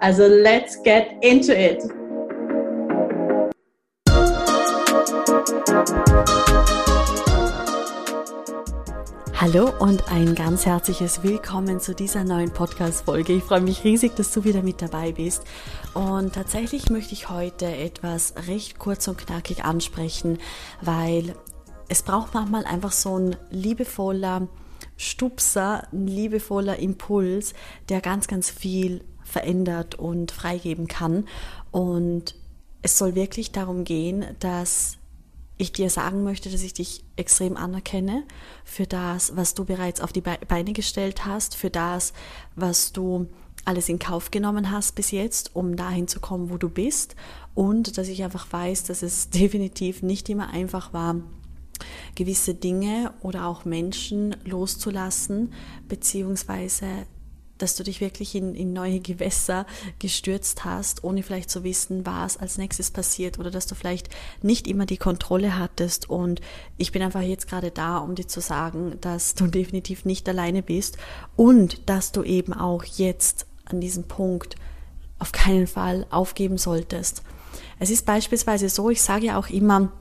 Also let's get into it! Hallo und ein ganz herzliches Willkommen zu dieser neuen Podcast-Folge. Ich freue mich riesig, dass du wieder mit dabei bist. Und tatsächlich möchte ich heute etwas recht kurz und knackig ansprechen, weil es braucht manchmal einfach so ein liebevoller Stupser, ein liebevoller Impuls, der ganz, ganz viel verändert und freigeben kann. Und es soll wirklich darum gehen, dass ich dir sagen möchte, dass ich dich extrem anerkenne für das, was du bereits auf die Beine gestellt hast, für das, was du alles in Kauf genommen hast bis jetzt, um dahin zu kommen, wo du bist. Und dass ich einfach weiß, dass es definitiv nicht immer einfach war, gewisse Dinge oder auch Menschen loszulassen, beziehungsweise dass du dich wirklich in, in neue Gewässer gestürzt hast, ohne vielleicht zu wissen, was als nächstes passiert oder dass du vielleicht nicht immer die Kontrolle hattest. Und ich bin einfach jetzt gerade da, um dir zu sagen, dass du definitiv nicht alleine bist und dass du eben auch jetzt an diesem Punkt auf keinen Fall aufgeben solltest. Es ist beispielsweise so, ich sage ja auch immer,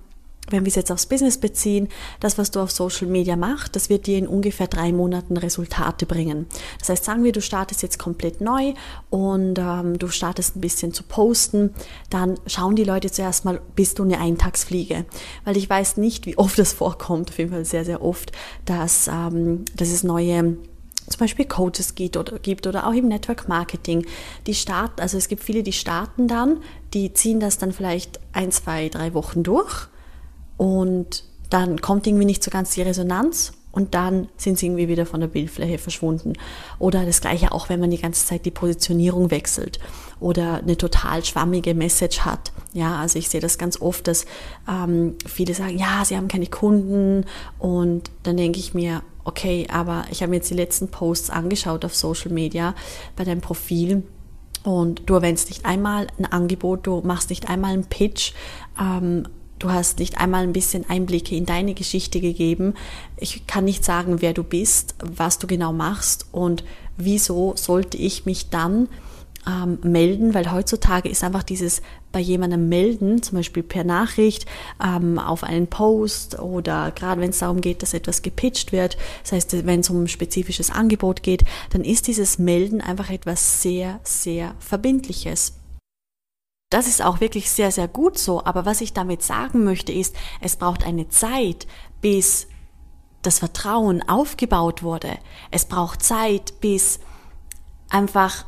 wenn wir es jetzt aufs Business beziehen, das, was du auf Social Media machst, das wird dir in ungefähr drei Monaten Resultate bringen. Das heißt, sagen wir, du startest jetzt komplett neu und ähm, du startest ein bisschen zu posten, dann schauen die Leute zuerst mal, bist du eine Eintagsfliege? Weil ich weiß nicht, wie oft das vorkommt, auf jeden Fall sehr, sehr oft, dass, ähm, dass es neue zum Beispiel Coaches gibt oder, gibt oder auch im Network Marketing. Die starten, also es gibt viele, die starten dann, die ziehen das dann vielleicht ein, zwei, drei Wochen durch und dann kommt irgendwie nicht so ganz die Resonanz und dann sind sie irgendwie wieder von der Bildfläche verschwunden. Oder das gleiche auch, wenn man die ganze Zeit die Positionierung wechselt oder eine total schwammige Message hat. Ja, also ich sehe das ganz oft, dass ähm, viele sagen, ja, sie haben keine Kunden und dann denke ich mir, okay, aber ich habe mir jetzt die letzten Posts angeschaut auf Social Media bei deinem Profil und du erwähnst nicht einmal ein Angebot, du machst nicht einmal einen Pitch, ähm, Du hast nicht einmal ein bisschen Einblicke in deine Geschichte gegeben. Ich kann nicht sagen, wer du bist, was du genau machst und wieso sollte ich mich dann ähm, melden, weil heutzutage ist einfach dieses bei jemandem melden, zum Beispiel per Nachricht ähm, auf einen Post oder gerade wenn es darum geht, dass etwas gepitcht wird, das heißt, wenn es um ein spezifisches Angebot geht, dann ist dieses Melden einfach etwas sehr, sehr Verbindliches. Das ist auch wirklich sehr, sehr gut so. Aber was ich damit sagen möchte, ist, es braucht eine Zeit, bis das Vertrauen aufgebaut wurde. Es braucht Zeit, bis einfach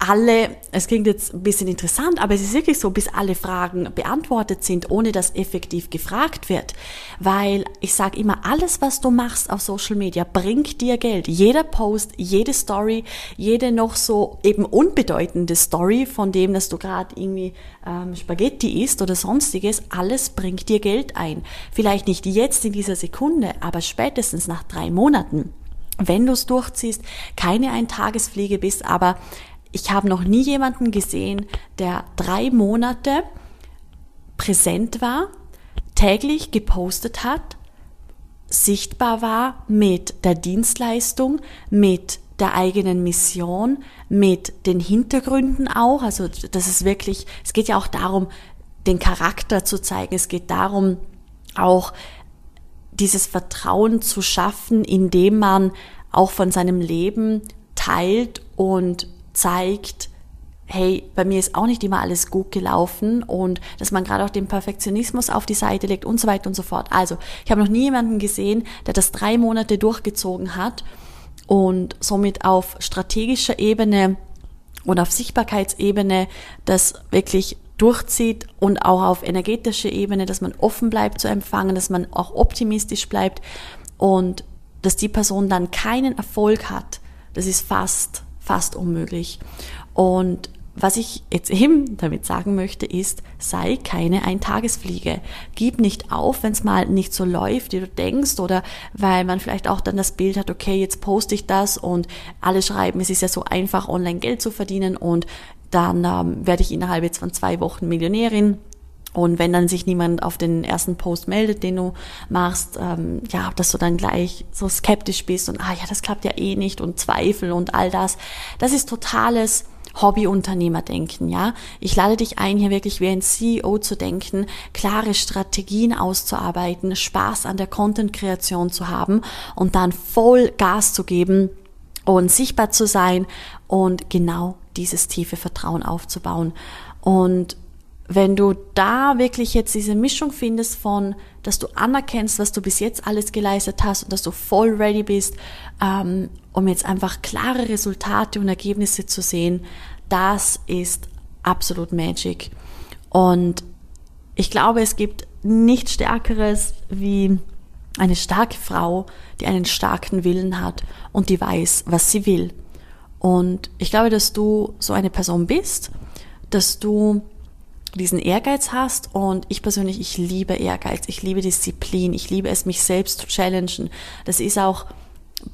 alle, es klingt jetzt ein bisschen interessant, aber es ist wirklich so, bis alle Fragen beantwortet sind, ohne dass effektiv gefragt wird. Weil ich sage immer, alles, was du machst auf Social Media, bringt dir Geld. Jeder Post, jede Story, jede noch so eben unbedeutende Story von dem, dass du gerade irgendwie ähm, Spaghetti isst oder sonstiges, alles bringt dir Geld ein. Vielleicht nicht jetzt in dieser Sekunde, aber spätestens nach drei Monaten wenn du es durchziehst, keine Eintagesfliege bist, aber ich habe noch nie jemanden gesehen, der drei Monate präsent war, täglich gepostet hat, sichtbar war mit der Dienstleistung, mit der eigenen Mission, mit den Hintergründen auch. Also das ist wirklich, es geht ja auch darum, den Charakter zu zeigen. Es geht darum, auch dieses Vertrauen zu schaffen, indem man auch von seinem Leben teilt und zeigt, hey, bei mir ist auch nicht immer alles gut gelaufen und dass man gerade auch den Perfektionismus auf die Seite legt und so weiter und so fort. Also, ich habe noch nie jemanden gesehen, der das drei Monate durchgezogen hat und somit auf strategischer Ebene und auf Sichtbarkeitsebene das wirklich durchzieht und auch auf energetischer Ebene, dass man offen bleibt zu empfangen, dass man auch optimistisch bleibt und dass die Person dann keinen Erfolg hat. Das ist fast fast unmöglich. Und was ich jetzt eben damit sagen möchte, ist, sei keine Eintagesfliege. Gib nicht auf, wenn es mal nicht so läuft, wie du denkst, oder weil man vielleicht auch dann das Bild hat, okay, jetzt poste ich das und alle schreiben, es ist ja so einfach, online Geld zu verdienen und dann ähm, werde ich innerhalb jetzt von zwei Wochen Millionärin. Und wenn dann sich niemand auf den ersten Post meldet, den du machst, ähm, ja, dass du dann gleich so skeptisch bist und ah ja, das klappt ja eh nicht und Zweifel und all das, das ist totales Hobbyunternehmerdenken, ja. Ich lade dich ein, hier wirklich wie ein CEO zu denken, klare Strategien auszuarbeiten, Spaß an der Content-Kreation zu haben und dann voll Gas zu geben und sichtbar zu sein und genau dieses tiefe Vertrauen aufzubauen. Und wenn du da wirklich jetzt diese Mischung findest von, dass du anerkennst, was du bis jetzt alles geleistet hast und dass du voll ready bist, ähm, um jetzt einfach klare Resultate und Ergebnisse zu sehen, das ist absolut Magic. Und ich glaube, es gibt nichts Stärkeres wie eine starke Frau, die einen starken Willen hat und die weiß, was sie will. Und ich glaube, dass du so eine Person bist, dass du diesen Ehrgeiz hast und ich persönlich, ich liebe Ehrgeiz, ich liebe Disziplin, ich liebe es, mich selbst zu challengen. Das ist auch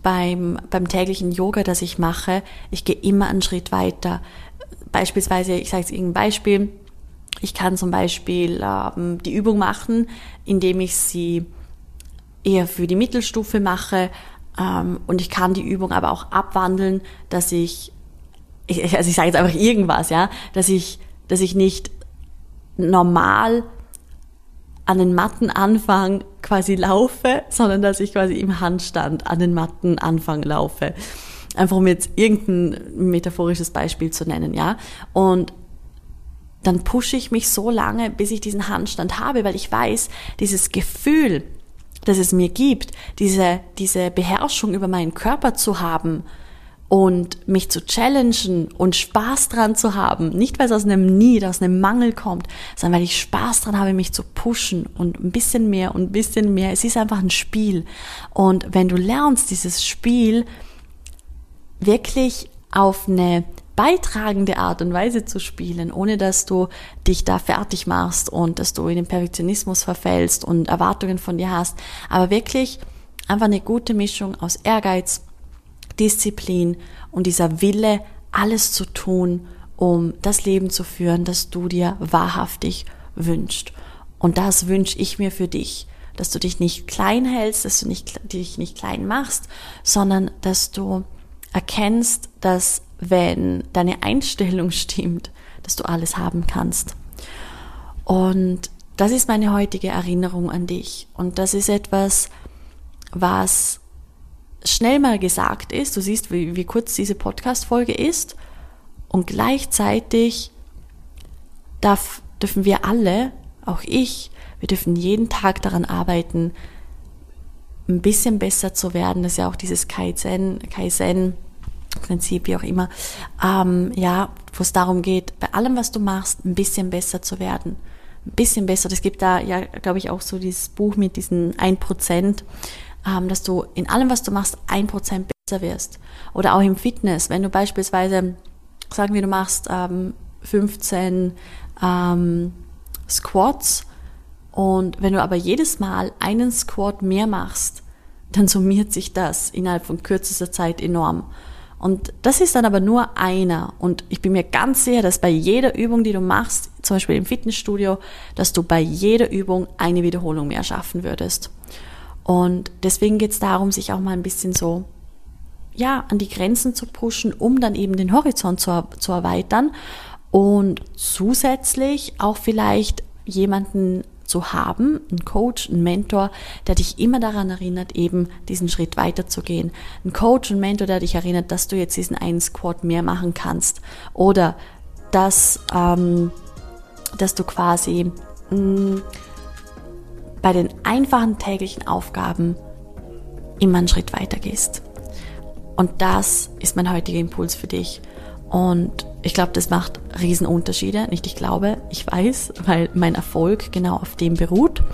beim, beim täglichen Yoga, das ich mache, ich gehe immer einen Schritt weiter. Beispielsweise, ich sage jetzt irgendein Beispiel, ich kann zum Beispiel ähm, die Übung machen, indem ich sie eher für die Mittelstufe mache ähm, und ich kann die Übung aber auch abwandeln, dass ich, ich also ich sage jetzt einfach irgendwas, ja, dass ich, dass ich nicht normal an den Mattenanfang quasi laufe, sondern dass ich quasi im Handstand an den Mattenanfang laufe. Einfach um jetzt irgendein metaphorisches Beispiel zu nennen, ja. Und dann pushe ich mich so lange, bis ich diesen Handstand habe, weil ich weiß, dieses Gefühl, das es mir gibt, diese, diese Beherrschung über meinen Körper zu haben, und mich zu challengen und Spaß dran zu haben, nicht weil es aus einem Need, aus einem Mangel kommt, sondern weil ich Spaß dran habe, mich zu pushen und ein bisschen mehr und ein bisschen mehr. Es ist einfach ein Spiel. Und wenn du lernst, dieses Spiel wirklich auf eine beitragende Art und Weise zu spielen, ohne dass du dich da fertig machst und dass du in den Perfektionismus verfällst und Erwartungen von dir hast, aber wirklich einfach eine gute Mischung aus Ehrgeiz, Disziplin und dieser Wille, alles zu tun, um das Leben zu führen, das du dir wahrhaftig wünschst. Und das wünsche ich mir für dich, dass du dich nicht klein hältst, dass du nicht, dich nicht klein machst, sondern dass du erkennst, dass wenn deine Einstellung stimmt, dass du alles haben kannst. Und das ist meine heutige Erinnerung an dich. Und das ist etwas, was schnell mal gesagt ist, du siehst, wie, wie kurz diese Podcast-Folge ist, und gleichzeitig darf, dürfen wir alle, auch ich, wir dürfen jeden Tag daran arbeiten, ein bisschen besser zu werden. Das ist ja auch dieses Kaizen, Kaizen Prinzip, wie auch immer. Ähm, ja, wo es darum geht, bei allem, was du machst, ein bisschen besser zu werden. Ein bisschen besser. Es gibt da ja, glaube ich, auch so dieses Buch mit diesen 1%, ähm, dass du in allem, was du machst, ein Prozent besser wirst. Oder auch im Fitness, wenn du beispielsweise, sagen wir, du machst ähm, 15 ähm, Squats und wenn du aber jedes Mal einen Squat mehr machst, dann summiert sich das innerhalb von kürzester Zeit enorm. Und das ist dann aber nur einer. Und ich bin mir ganz sicher, dass bei jeder Übung, die du machst, zum Beispiel im Fitnessstudio, dass du bei jeder Übung eine Wiederholung mehr schaffen würdest. Und deswegen geht es darum, sich auch mal ein bisschen so ja, an die Grenzen zu pushen, um dann eben den Horizont zu, zu erweitern und zusätzlich auch vielleicht jemanden zu haben, einen Coach, einen Mentor, der dich immer daran erinnert, eben diesen Schritt weiterzugehen. Ein Coach, ein Mentor, der dich erinnert, dass du jetzt diesen einen Squat mehr machen kannst oder dass, ähm, dass du quasi mh, mm, bei den einfachen täglichen Aufgaben immer einen Schritt weiter gehst. Und das ist mein heutiger Impuls für dich. Und ich glaube, das macht Riesenunterschiede. Nicht ich glaube, ich weiß, weil mein Erfolg genau auf dem beruht.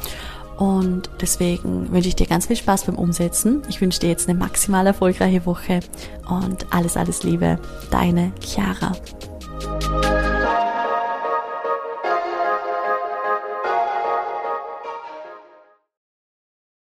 Und deswegen wünsche ich dir ganz viel Spaß beim Umsetzen. Ich wünsche dir jetzt eine maximal erfolgreiche Woche und alles, alles Liebe. Deine Chiara.